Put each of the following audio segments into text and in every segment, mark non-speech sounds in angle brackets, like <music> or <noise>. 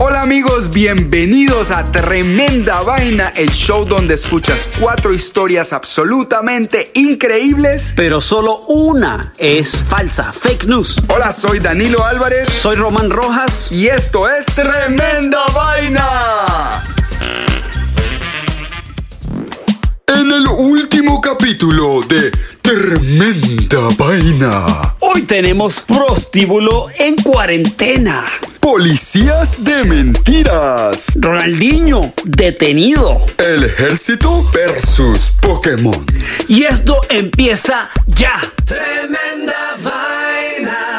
Hola amigos, bienvenidos a Tremenda Vaina, el show donde escuchas cuatro historias absolutamente increíbles. Pero solo una es falsa, fake news. Hola, soy Danilo Álvarez Soy Román Rojas. y esto es Tremenda Vaina. En el último capítulo de Tremenda Vaina. Hoy tenemos prostíbulo en cuarentena. Policías de mentiras. Ronaldinho detenido. El ejército versus Pokémon. Y esto empieza ya. Tremenda vaina.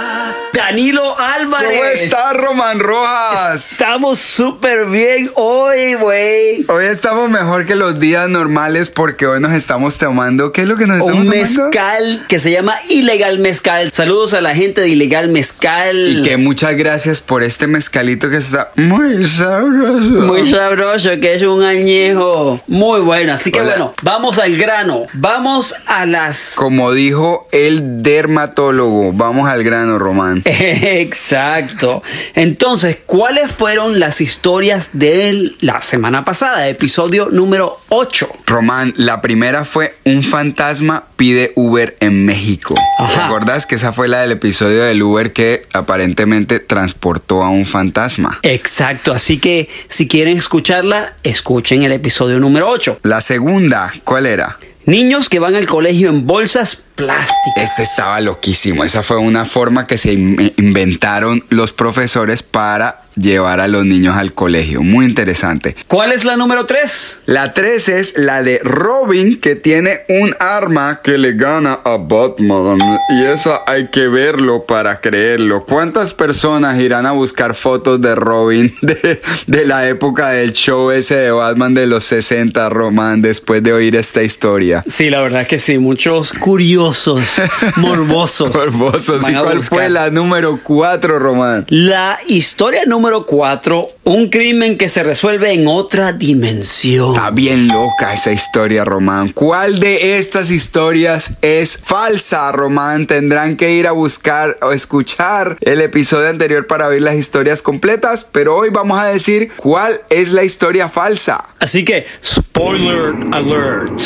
Danilo Álvarez. ¿Cómo está Román Rojas? Estamos súper bien hoy, güey. Hoy estamos mejor que los días normales porque hoy nos estamos tomando. ¿Qué es lo que nos estamos Un tomando? mezcal que se llama Ilegal Mezcal. Saludos a la gente de Ilegal Mezcal. Y que muchas gracias por este mezcalito que está muy sabroso. Muy sabroso, que es un añejo. Muy bueno. Así que Hola. bueno, vamos al grano. Vamos a las. Como dijo el dermatólogo, vamos al grano, Román. <laughs> Exacto. Entonces, ¿cuáles fueron las historias de la semana pasada? Episodio número 8. Román, la primera fue un fantasma pide Uber en México. Ajá. ¿Recordás que esa fue la del episodio del Uber que aparentemente transportó a un fantasma? Exacto. Así que si quieren escucharla, escuchen el episodio número 8. La segunda, ¿cuál era? Niños que van al colegio en bolsas plásticas. Estaba loquísimo. Esa fue una forma que se in- inventaron los profesores para llevar a los niños al colegio. Muy interesante. ¿Cuál es la número 3? La 3 es la de Robin, que tiene un arma que le gana a Batman. Y esa hay que verlo para creerlo. ¿Cuántas personas irán a buscar fotos de Robin <laughs> de, de la época del show ese de Batman de los 60, Román, después de oír esta historia? Sí, la verdad que sí. Muchos curiosos, <laughs> morbosos. Morbosos. van ¿Y cuál fue la número 4, Román? La historia número 4, un crimen que se resuelve en otra dimensión. Está bien loca esa historia, Román. ¿Cuál de estas historias es falsa, Román? Tendrán que ir a buscar o escuchar el episodio anterior para oír las historias completas, pero hoy vamos a decir cuál es la historia falsa. Así que, spoiler alert.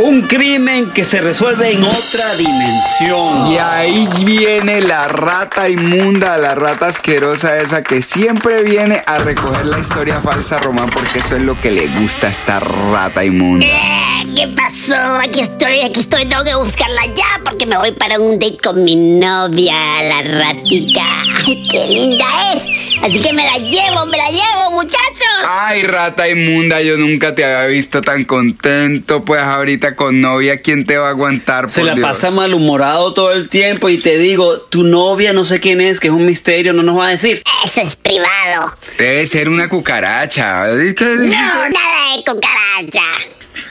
Un crimen que se resuelve en otra dimensión. Y ahí viene la rata inmunda, la rata asquerosa esa que siempre viene a recoger la historia falsa, Román, porque eso es lo que le gusta a esta rata inmunda. Eh, ¿Qué pasó? Aquí estoy, aquí estoy. Tengo que buscarla ya porque me voy para un date con mi novia, la ratita. ¡Ay, qué linda es! Así que me la llevo, me la llevo, muchachos. Ay, rata inmunda, yo nunca te había visto tan contento. Pues ahorita con novia, ¿quién te va a aguantar? Se por la Dios? pasa malhumorado todo el tiempo y te digo, tu novia no sé quién es, que es un misterio, no nos va a decir. Eso es privado. Debe ser una cucaracha. ¿Qué No, nada de cucaracha.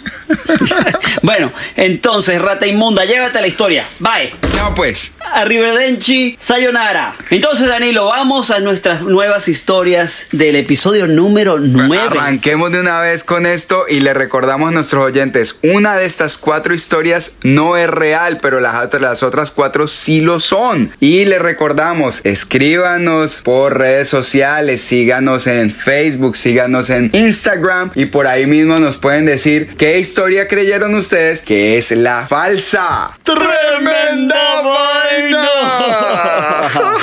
<laughs> bueno, entonces, rata inmunda, llévate la historia. Bye. No, pues. Arrivederci, sayonara. Entonces, Danilo, vamos a nuestras nuevas historias del episodio número 9. Arranquemos de una vez con esto y le recordamos a nuestros oyentes, una de estas cuatro historias no es real, pero las, otras- las otras cuatro sí lo son. Y le recordamos, escríbanos por redes sociales, síganos en Facebook, síganos en Instagram y por ahí mismo nos pueden decir qué historia creyeron ustedes que es la falsa. ¡Tremenda vaina!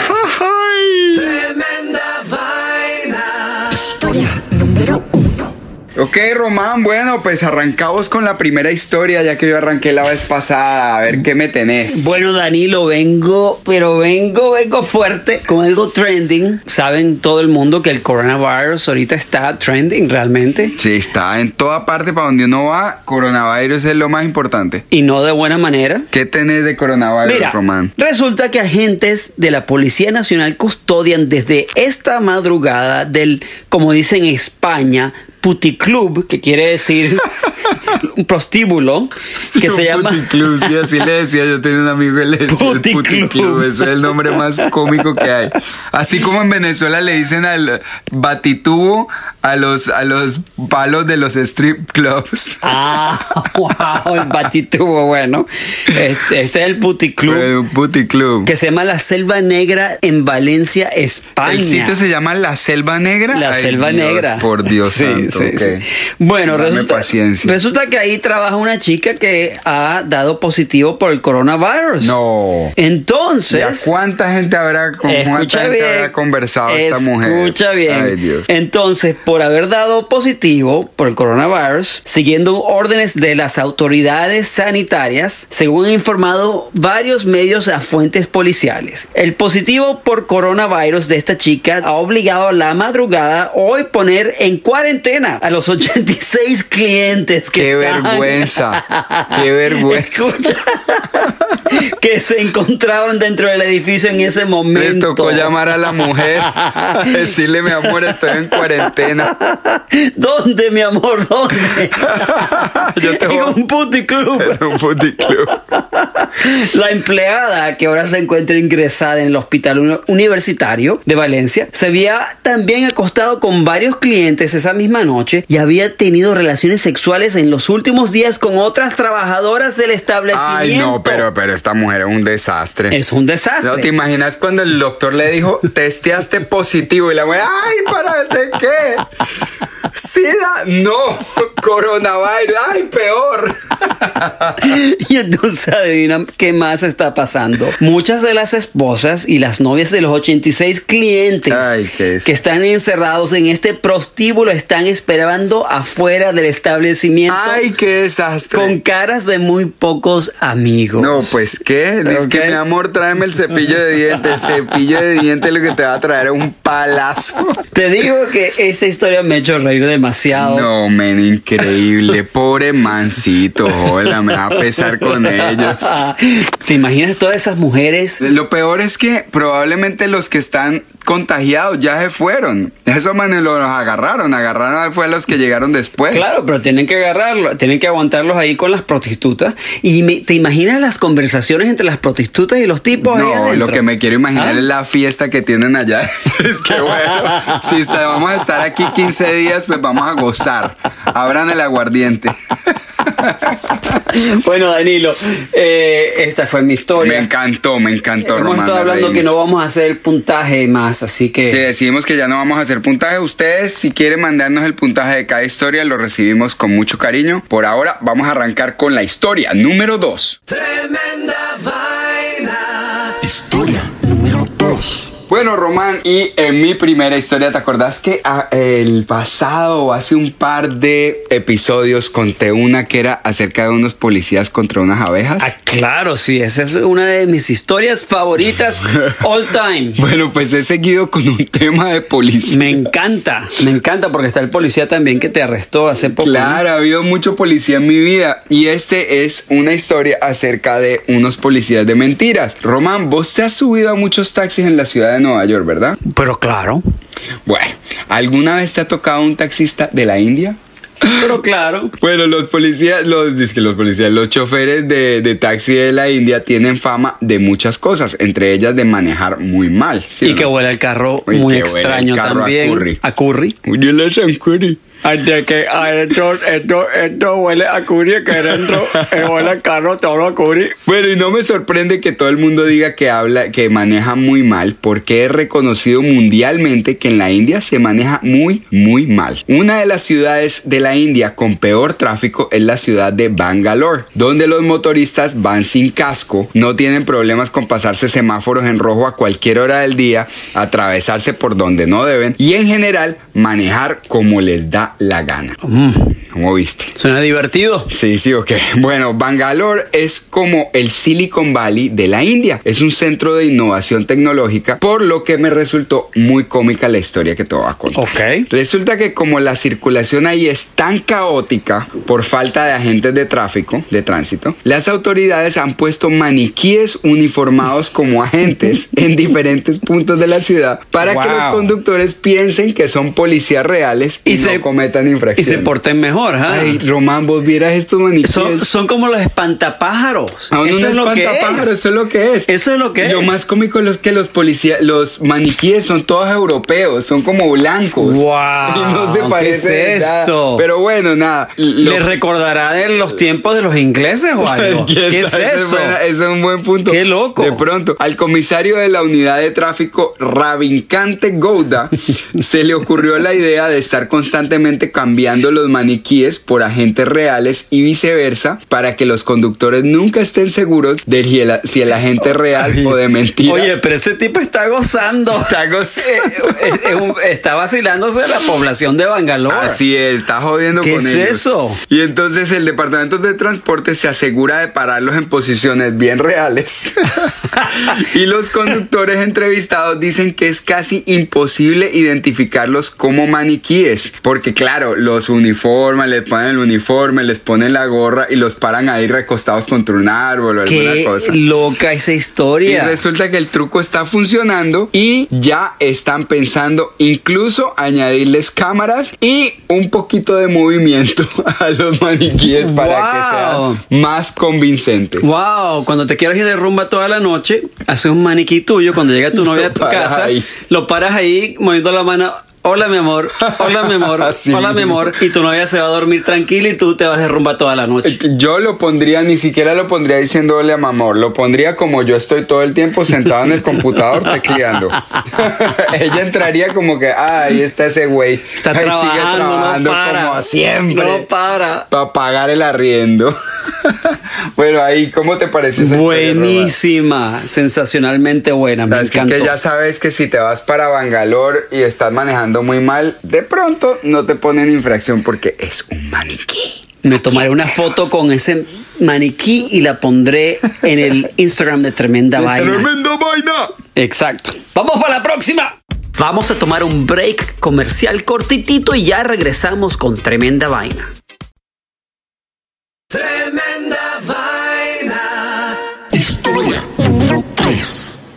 <laughs> Ok, Román, bueno, pues arrancamos con la primera historia, ya que yo arranqué la vez pasada. A ver qué me tenés. Bueno, Danilo, vengo, pero vengo, vengo fuerte con algo trending. Saben todo el mundo que el coronavirus ahorita está trending realmente. Sí, está en toda parte para donde uno va. Coronavirus es lo más importante. Y no de buena manera. ¿Qué tenés de coronavirus, Mira, Román? resulta que agentes de la Policía Nacional custodian desde esta madrugada del, como dicen en España, puticlub, que quiere decir <laughs> un prostíbulo, que se llama... Puticlub, sí, así le decía. Yo tenía un amigo que le decía el Puticlub. Ese es el nombre más cómico que hay. Así como en Venezuela le dicen al batitubo a los, a los palos de los strip clubs. Ah, <laughs> wow, el batitubo, bueno. Este, este es el puticlub. Eh, Un puticlub. que se llama La Selva Negra en Valencia, España. El sitio se llama La Selva Negra. La Ay, Selva Dios, Negra. Por Dios Sí, santo. sí. Bueno, Dame resulta, paciencia. resulta que ahí trabaja una chica que ha dado positivo por el coronavirus. No. Entonces. ¿Y a cuánta gente habrá, con cuánta gente bien. habrá conversado esta mujer? Escucha bien. Ay, Dios. Entonces, por haber dado positivo por el coronavirus, siguiendo órdenes de las autoridades sanitarias, según han informado varios medios a fuentes policiales, el positivo por coronavirus de esta chica ha obligado a la madrugada hoy poner en cuarentena a los <laughs> 86 clientes que Qué vergüenza. Qué vergüenza. Escucha. que se encontraban dentro del edificio en ese momento. Les tocó llamar a la mujer, a decirle, mi amor, estoy en cuarentena. ¿Dónde, mi amor? ¿Dónde? Yo te en voy- un puticlub. En un puticlub. La empleada que ahora se encuentra ingresada en el hospital uni- universitario de Valencia se había también acostado con varios clientes esa misma noche y había tenido relaciones sexuales en los últimos días con otras trabajadoras del establecimiento. Ay, no, pero, pero esta mujer es un desastre. Es un desastre. ¿No te imaginas cuando el doctor le dijo, testeaste positivo? Y la mujer, ay, ¿para de qué? SIDA, no, coronavirus, ay, peor. <laughs> Y entonces adivina qué más está pasando. Muchas de las esposas y las novias de los 86 clientes Ay, qué es- que están encerrados en este prostíbulo están esperando afuera del establecimiento Ay, qué desastre. con caras de muy pocos amigos. No, pues qué, es que mi amor, tráeme el cepillo de dientes. El cepillo de dientes lo que te va a traer es un palazo. Te digo que esa historia me ha hecho reír demasiado. No, men, increíble. <laughs> Pobre mancito, hola, me va a pesar con ellos. ¿Te imaginas todas esas mujeres? Lo peor es que probablemente los que están contagiados ya se fueron. Esos manes los agarraron, agarraron fue a los que llegaron después. Claro, pero tienen que agarrarlo, tienen que aguantarlos ahí con las prostitutas. Y me- te imaginas las conversaciones entre las prostitutas y los tipos No, lo que me quiero imaginar ¿Ah? es la fiesta que tienen allá. <laughs> es que bueno, <laughs> si está- vamos a estar aquí 15 días, pues vamos a gozar. Abran el aguardiente. <laughs> <laughs> Bueno, Danilo, eh, esta fue mi historia. Me encantó, me encantó, Hemos Román, estado me hablando que no vamos a hacer el puntaje más, así que... Si decidimos que ya no vamos a hacer puntaje, ustedes si quieren mandarnos el puntaje de cada historia, lo recibimos con mucho cariño. Por ahora vamos a arrancar con la historia número 2. Tremenda vaina. Historia número 2. Bueno, Román, y en mi primera historia, ¿te acordás que ah, el pasado, hace un par de episodios, conté una que era acerca de unos policías contra unas abejas? Ah, claro, sí, esa es una de mis historias favoritas <laughs> all time. Bueno, pues he seguido con un tema de policía. Me encanta, me encanta porque está el policía también que te arrestó hace poco. Claro, ha habido mucho policía en mi vida y este es una historia acerca de unos policías de mentiras. Román, vos te has subido a muchos taxis en la ciudad de Nueva York, ¿verdad? Pero claro. Bueno, ¿alguna vez te ha tocado un taxista de la India? Pero claro. Bueno, los policías, los, dizque los policías, los choferes de, de taxi de la India tienen fama de muchas cosas, entre ellas de manejar muy mal. ¿sí o Y no? que huele el carro Uy, muy que el extraño carro a también. curry. A curry. Que esto, esto, esto huele a curry, que dentro huele el carro todo a curry. Bueno, y no me sorprende que todo el mundo diga que habla, que maneja muy mal, porque es reconocido mundialmente que en la India se maneja muy, muy mal. Una de las ciudades de la India con peor tráfico es la ciudad de Bangalore, donde los motoristas van sin casco, no tienen problemas con pasarse semáforos en rojo a cualquier hora del día, atravesarse por donde no deben y en general manejar como les da la gana. ¿Cómo viste? Suena divertido. Sí, sí, ok. Bueno, Bangalore es como el Silicon Valley de la India. Es un centro de innovación tecnológica, por lo que me resultó muy cómica la historia que te voy a contar. Ok. Resulta que como la circulación ahí es tan caótica por falta de agentes de tráfico, de tránsito, las autoridades han puesto maniquíes uniformados como agentes <laughs> en diferentes puntos de la ciudad para que Wow. los conductores piensen que son policías reales y, Y no se- cometan Y infracciones. se porten mejor, ¿ah? Ay, Román, vos vieras estos maniquíes. Son, son como los espantapájaros. Aún Eso no es lo que espantapájaros, es. eso es lo que es. Eso es lo que Lo es. más cómico es que los policías, los maniquíes son todos europeos, son como blancos. Guau, <laughs> Y no se ¿qué parece es esto? Pero bueno, nada. Lo- ¿Le recordará de los tiempos de los ingleses o <laughs> algo? <laughs> ¿Quién ¿Qué es eso? ese es un buen punto. Qué loco. De pronto, al comisario de la unidad de tráfico, Ravinkante Gouda, se le ocurrió la idea de estar constantemente cambiando los maniquíes por agentes reales y viceversa para que los conductores nunca estén seguros de si el, agente es real o de mentira. Oye, pero ese tipo está gozando. Está goz- Eh, eh, está vacilándose la población de Bangalore. Así es, está jodiendo ¿Qué con es ellos. eso? Y entonces el departamento de transporte se asegura de pararlos en posiciones bien reales. <laughs> y los conductores entrevistados dicen que es casi imposible identificarlos como maniquíes, porque claro, los uniforman, les ponen el uniforme, les ponen la gorra y los paran ahí recostados contra un árbol o alguna Qué cosa. loca esa Y historia. resulta que el truco está funcionando y ya están pensando incluso añadirles cámaras y un poquito de movimiento <laughs> a los maniquíes para Wow. que sean más convincentes. Wow, cuando te quieras ir de rumba toda la noche, haces un maniquí tuyo, cuando llega tu <laughs> novia a tu casa, ahí. lo paras ahí moviendo la mano. Hola mi amor, hola mi amor, <laughs> hola mi amor. Y tu novia se va a dormir tranquila y tú te vas de rumba toda la noche. Yo lo pondría, ni siquiera lo pondría diciéndole a mamor, lo pondría como yo estoy todo el tiempo sentado en el computador tecleando. <laughs> Ella entraría como que, ah, ahí está ese güey. Está Ahí trabajando, sigue trabajando no para. como siempre. No para. Para pagar el arriendo. <laughs> bueno, ahí, ¿cómo te pareció esa historia? Buenísima, sensacionalmente buena, me Así encantó. que ya sabes que si te vas para Bangalore y estás manejando muy mal, de pronto no te ponen infracción porque es un maniquí. Me tomaré una foto con ese maniquí y la pondré en el Instagram de Tremenda Vaina. ¡Tremenda vaina! Exacto. Vamos para la próxima. Vamos a tomar un break comercial cortitito y ya regresamos con Tremenda Vaina.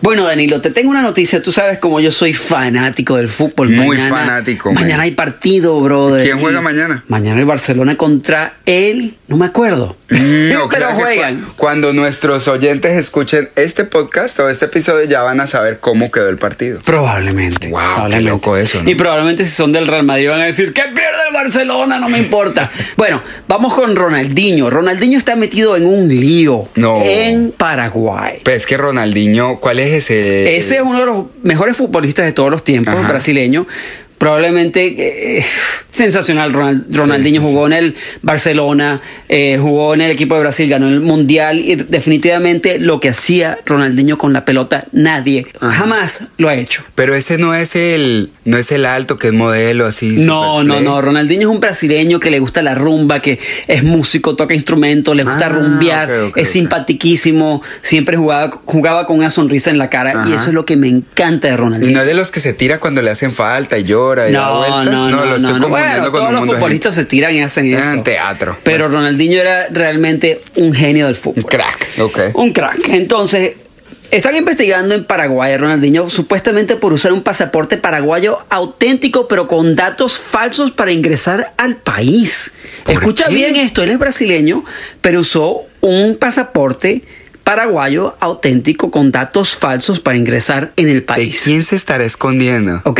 Bueno, Danilo, te tengo una noticia. Tú sabes como yo soy fanático del fútbol. Muy fanático, Mañana man. hay partido, brother. ¿Quién juega mañana? Mañana el Barcelona contra el... No me acuerdo. <laughs> No, Pero creo que juegan. cu- Cuando nuestros oyentes escuchen este podcast o este episodio ya van a saber cómo quedó el partido. Probablemente. Guau, qué loco eso, ¿no? Y probablemente si son del Real Madrid van a decir que pierde el Barcelona, no me importa. <laughs> bueno, vamos con Ronaldinho. Ronaldinho está metido en un lío No. en Paraguay. Pues que Ronaldinho, ¿cuál es ese? Ese es uno de los mejores futbolistas de todos los tiempos, Ajá. brasileño. Probablemente eh, sensacional. Ronald- Ronaldinho sí, sí. jugó en el Barcelona, eh, jugó en el equipo de Brasil, ganó el Mundial y definitivamente lo que hacía Ronaldinho con la pelota, nadie jamás lo ha hecho. Pero ese no es el, no es el alto que es modelo así. No, no, no. Ronaldinho es un brasileño que le gusta la rumba, que es músico, toca instrumentos, le gusta Ah, rumbear, es ok. simpatiquísimo, siempre jugaba, jugaba con una sonrisa en la cara y eso es lo que me encanta de Y Ronaldinho. no es de los que se tira cuando le hacen falta y y No, vueltas. no, no, lo estoy no, Bueno, con todos los futbolistas se tiran y hacen eso. En teatro. Pero Ronaldinho era realmente un genio del fútbol. un crack. Ok. Un crack. Entonces, Están investigando en Paraguay a Ronaldinho supuestamente por usar un pasaporte paraguayo auténtico pero con datos falsos para ingresar al país. Escucha qué? bien esto, él es brasileño, pero usó un pasaporte paraguayo auténtico con datos falsos para ingresar en el ¿De país. quién se estará escondiendo? Ok,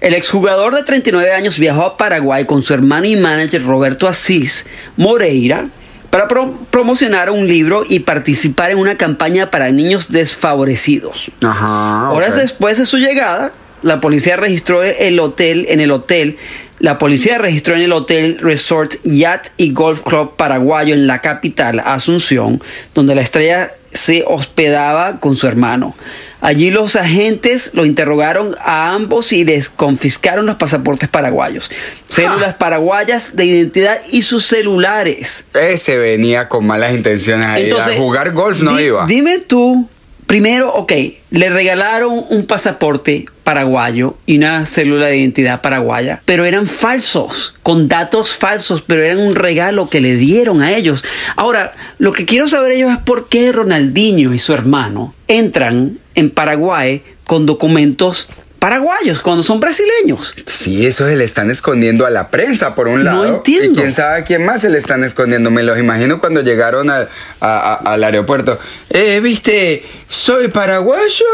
el exjugador de 39 años viajó a Paraguay con su hermano y manager Roberto Asís Moreira para pro- promocionar un libro y participar en una campaña para niños desfavorecidos. Ajá. Horas después de su llegada, la policía registró el hotel en el hotel. La policía registró en el hotel Resort Yacht y Golf Club paraguayo en la capital, Asunción, donde la estrella se hospedaba con su hermano. Allí los agentes lo interrogaron a ambos y les confiscaron los pasaportes paraguayos, células paraguayas de identidad y sus celulares. Ese venía con malas intenciones ahí. a jugar golf no di- iba. Dime tú, primero, ok, le regalaron un pasaporte paraguayo y una célula de identidad paraguaya, pero eran falsos, con datos falsos, pero eran un regalo que le dieron a ellos. Ahora, lo que quiero saber ellos es por qué Ronaldinho y su hermano entran en Paraguay con documentos paraguayos cuando son brasileños. Sí, eso se le están escondiendo a la prensa por un No lado. entiendo. Y quién sabe a quién más se le están escondiendo. Me los imagino cuando llegaron al- a- a- al aeropuerto. Eh, viste, soy paraguayo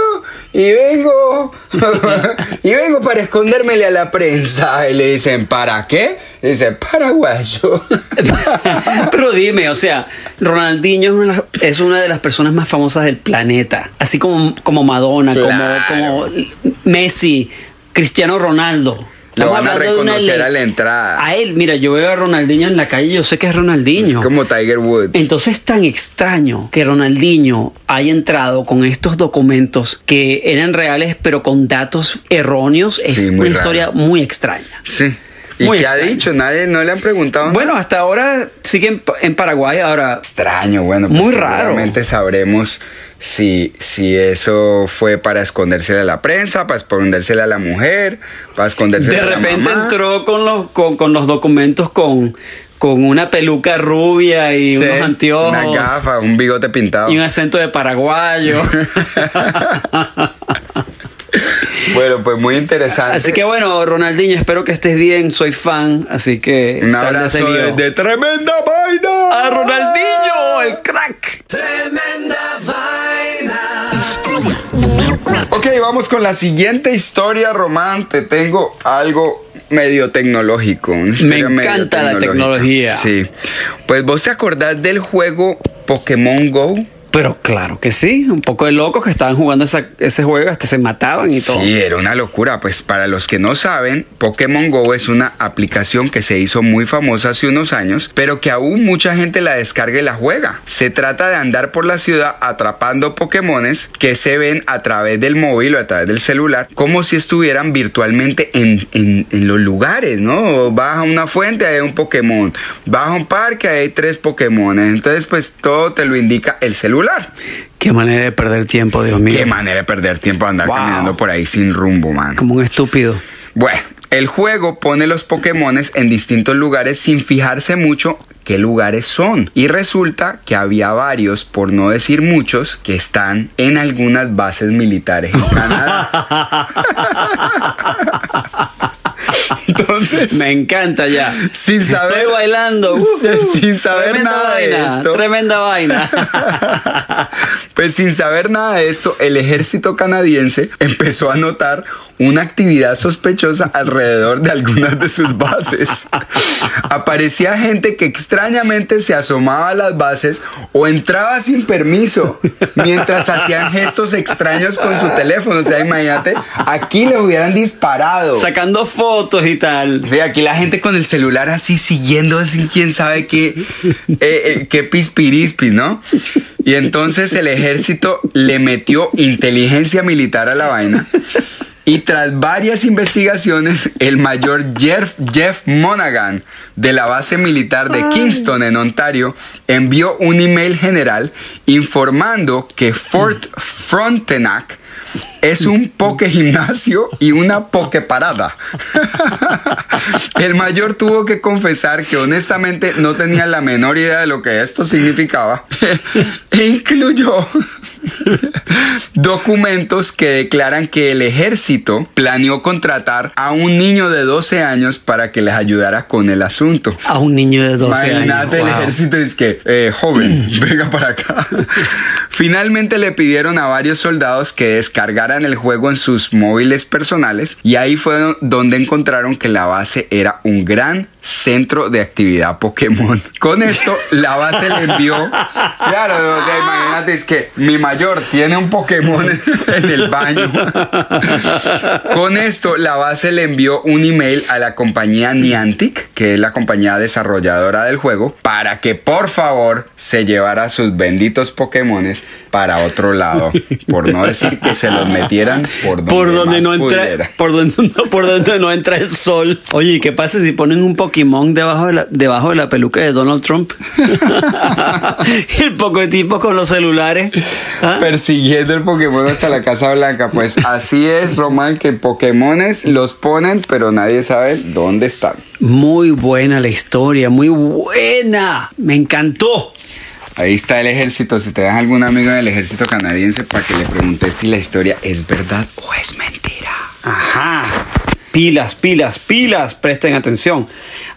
y vengo. <laughs> y vengo para escondérmele a la prensa. Y le dicen, ¿para qué? Y dice, paraguayo. <laughs> Pero dime, o sea, Ronaldinho es una, es una de las personas más famosas del planeta. Así como, como Madonna, Claro. como, como Messi, Cristiano Ronaldo. Lo van a reconocer a la entrada. A él, mira, yo veo a Ronaldinho en la calle y yo sé que es Ronaldinho. Es como Tiger Woods. Entonces es tan extraño que Ronaldinho haya entrado con estos documentos que eran reales pero con datos erróneos. Es Sí, una raro. historia muy extraña. Sí. ¿Y Muy qué ha dicho? Nadie no le han preguntado. nada? Bueno, hasta ahora sigue en, en Paraguay. Ahora, extraño, bueno, pues Muy raro. seguramente sabremos si, si eso fue para escondérsele a la prensa, para escondérsele a la mujer, para escondérsele De a la repente mamá. entró con los, con, con los documentos con, con una peluca rubia y Sí, unos anteojos. Una gafa, un bigote pintado. Y un acento de paraguayo. <laughs> Bueno, pues muy interesante. así que bueno, Ronaldinho, espero que estés bien. Soy fan, así que un de abrazo de, de tremenda vaina. ¡A Ronaldinho, el crack! Tremenda vaina. Historia número 4. Ok, vamos con la siguiente historia, Román. Te tengo algo medio tecnológico. Me encanta la tecnología. Sí. Pues vos te acordás del juego Pokémon Go. Pero claro que sí, un poco de locos que estaban jugando esa- ese juego, hasta se mataban y todo. Sí, era una locura. Pues para los que no saben, Pokémon Go es una aplicación que se hizo muy famosa hace unos años, pero que aún mucha gente la descarga y la juega. Se trata de andar por la ciudad atrapando Pokémones que se ven a través del móvil o a través del celular, como si estuvieran virtualmente en, en- en los lugares, ¿no? Vas a una fuente, hay un Pokémon. Vas a un parque, hay tres Pokémon. Entonces, pues todo te lo indica el celular. Qué manera de perder tiempo, Dios mío. Qué manera de perder tiempo andar Wow. caminando por ahí sin rumbo, man. Como un estúpido. Bueno, el juego pone los Pokémones en distintos lugares sin fijarse mucho qué lugares son. Y resulta que había varios, por no decir muchos, que están en algunas bases militares en Canadá. <laughs> <laughs> <laughs> Entonces, Me encanta ya. Sin saber- Estoy bailando. <laughs> sin saber nada de esto. Tremenda vaina. <laughs> Pues sin saber nada de esto, el ejército canadiense empezó a notar una actividad sospechosa alrededor de algunas de sus bases. Aparecía gente que extrañamente se asomaba a las bases o entraba sin permiso mientras hacían gestos extraños con su teléfono. O sea, imagínate, aquí le hubieran disparado. Sacando fotos y tal. Sí, aquí la gente con el celular así siguiendo sin quién sabe qué, eh, eh, qué pispirispi, ¿no? Y entonces el ejército le metió inteligencia militar a la vaina. Y tras varias investigaciones, el mayor Jeff, Jeff Monaghan de la base militar de Kingston en Ontario envió un email general informando que Fort Frontenac es un poke gimnasio y una poke parada. El mayor tuvo que confesar que honestamente no tenía la menor idea de lo que esto significaba. E incluyó documentos que declaran que el ejército planeó contratar a un niño de 12 años para que les ayudara con el asunto. A un niño de 12 Imagínate años. el wow. ejército es que, eh, joven, venga para acá. Finalmente le pidieron a varios soldados que descargaran el juego en sus móviles personales y ahí fue donde encontraron que la base era un gran centro de actividad Pokémon. <laughs> Con esto, la base le envió. Claro, o sea, imagínate, es que mi mayor tiene un Pokémon <laughs> en el baño. Con esto, la base le envió un email a la compañía Niantic, que es la compañía desarrolladora del juego, para que por favor se llevara sus benditos Pokémones para otro lado. Por no decir que se los metieran por donde, Por donde más no entra, por donde <laughs> no, por donde no entra el sol. Oye, ¿qué pasa si ponen un Pokémon debajo de la, debajo de la peluca de Donald Trump? <laughs> y el poco de tipo con los celulares. ¿Ah? persiguiendo el Pokémon hasta la Casa Blanca. Pues así es, Román, que Pokémones los ponen, pero nadie sabe dónde están. Muy buena la historia, muy buena. Me encantó. Ahí está el ejército. Si te das algún amigo del ejército canadiense para que le preguntes si la historia es verdad o es mentira. Ajá. Pilas, pilas, pilas, presten atención.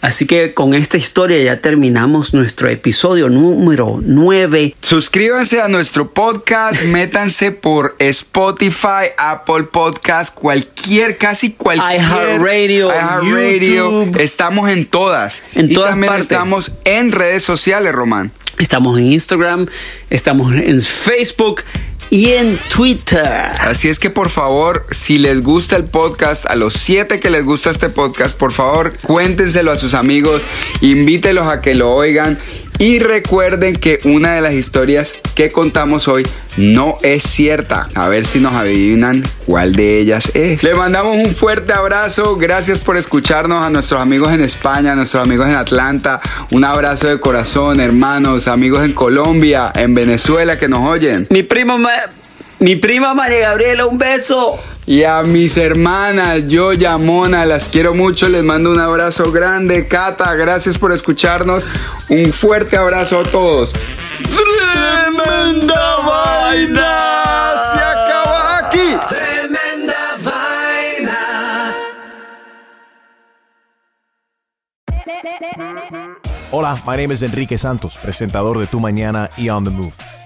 Así que con esta historia ya terminamos nuestro episodio número 9. Suscríbanse a nuestro podcast, <laughs> métanse por Spotify, Apple Podcast, cualquier, casi cualquier. iHeartRadio, iHeartRadio. Estamos en todas. En y todas también partes. estamos en redes sociales, Román. Estamos en Instagram, estamos en Facebook y en Twitter. Así es que por favor, si les gusta el podcast, a los siete que les gusta este podcast, por favor, cuéntenselo a sus amigos, invítelos a que lo oigan y recuerden que una de las historias que contamos hoy no es cierta. A ver si nos adivinan cuál de ellas es. Le mandamos un fuerte abrazo. Gracias por escucharnos a nuestros amigos en España, a nuestros amigos en Atlanta. Un abrazo de corazón, hermanos, amigos en Colombia, en Venezuela que nos oyen. Mi prima, Ma- mi prima María Gabriela, un beso. Y a mis hermanas, yo, Yamona, las quiero mucho, les mando un abrazo grande. Cata, gracias por escucharnos. Un fuerte abrazo a todos. ¡Tremenda vaina! ¡Se acaba aquí! Tremenda vaina. Hola, my name is Enrique Santos, presentador de Tu Mañana y On the Move.